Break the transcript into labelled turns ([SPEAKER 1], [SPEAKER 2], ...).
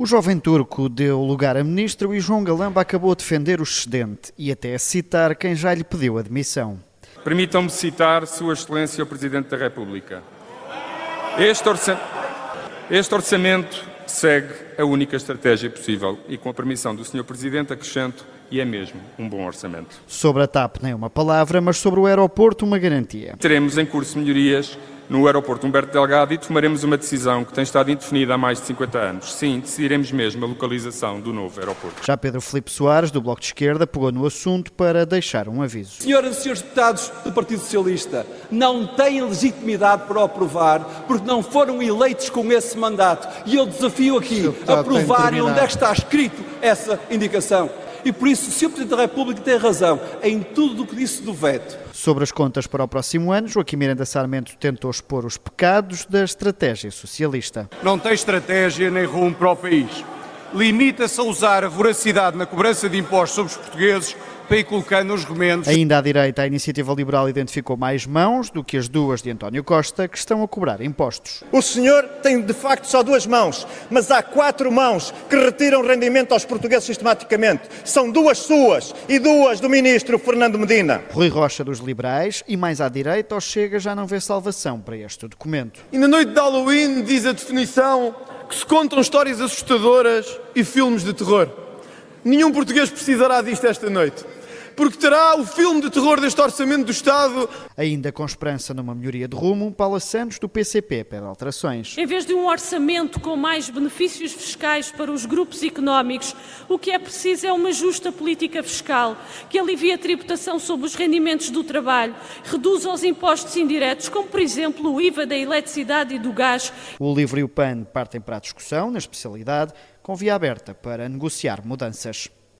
[SPEAKER 1] O jovem turco deu lugar a ministro e João Galamba acabou a defender o excedente e até a citar quem já lhe pediu admissão.
[SPEAKER 2] Permitam-me citar Sua Excelência o Presidente da República. Este, orça... este orçamento segue a única estratégia possível e, com a permissão do Sr. Presidente, acrescento e é mesmo um bom orçamento.
[SPEAKER 1] Sobre a TAP nem uma palavra, mas sobre o aeroporto uma garantia.
[SPEAKER 2] Teremos em curso melhorias no aeroporto Humberto Delgado e tomaremos uma decisão que tem estado indefinida há mais de 50 anos. Sim, decidiremos mesmo a localização do novo aeroporto.
[SPEAKER 1] Já Pedro Filipe Soares, do Bloco de Esquerda, pegou no assunto para deixar um aviso.
[SPEAKER 3] Senhoras e senhores deputados do Partido Socialista, não têm legitimidade para aprovar porque não foram eleitos com esse mandato. E eu desafio aqui a provarem onde é que está escrito essa indicação. E por isso, o Sr. Presidente da República tem razão em tudo o que disse do veto.
[SPEAKER 1] Sobre as contas para o próximo ano, Joaquim Miranda Sarmento tentou expor os pecados da estratégia socialista.
[SPEAKER 4] Não tem estratégia nem rumo para o país. Limita-se a usar a voracidade na cobrança de impostos sobre os portugueses para ir colocando os remendos.
[SPEAKER 1] Ainda à direita, a Iniciativa Liberal identificou mais mãos do que as duas de António Costa, que estão a cobrar impostos.
[SPEAKER 5] O senhor tem de facto só duas mãos, mas há quatro mãos que retiram rendimento aos portugueses sistematicamente. São duas suas e duas do ministro Fernando Medina.
[SPEAKER 1] Rui Rocha dos Liberais e mais à direita, o Chega já não vê salvação para este documento.
[SPEAKER 6] E na noite de Halloween diz a definição que se contam histórias assustadoras e filmes de terror. Nenhum português precisará disto esta noite porque terá o filme de terror deste orçamento do Estado.
[SPEAKER 1] Ainda com esperança numa melhoria de rumo, Paula Santos, do PCP, pede alterações.
[SPEAKER 7] Em vez de um orçamento com mais benefícios fiscais para os grupos económicos, o que é preciso é uma justa política fiscal que alivie a tributação sobre os rendimentos do trabalho, reduza os impostos indiretos, como por exemplo o IVA da eletricidade e do gás.
[SPEAKER 1] O LIVRE e o PAN partem para a discussão, na especialidade, com via aberta para negociar mudanças.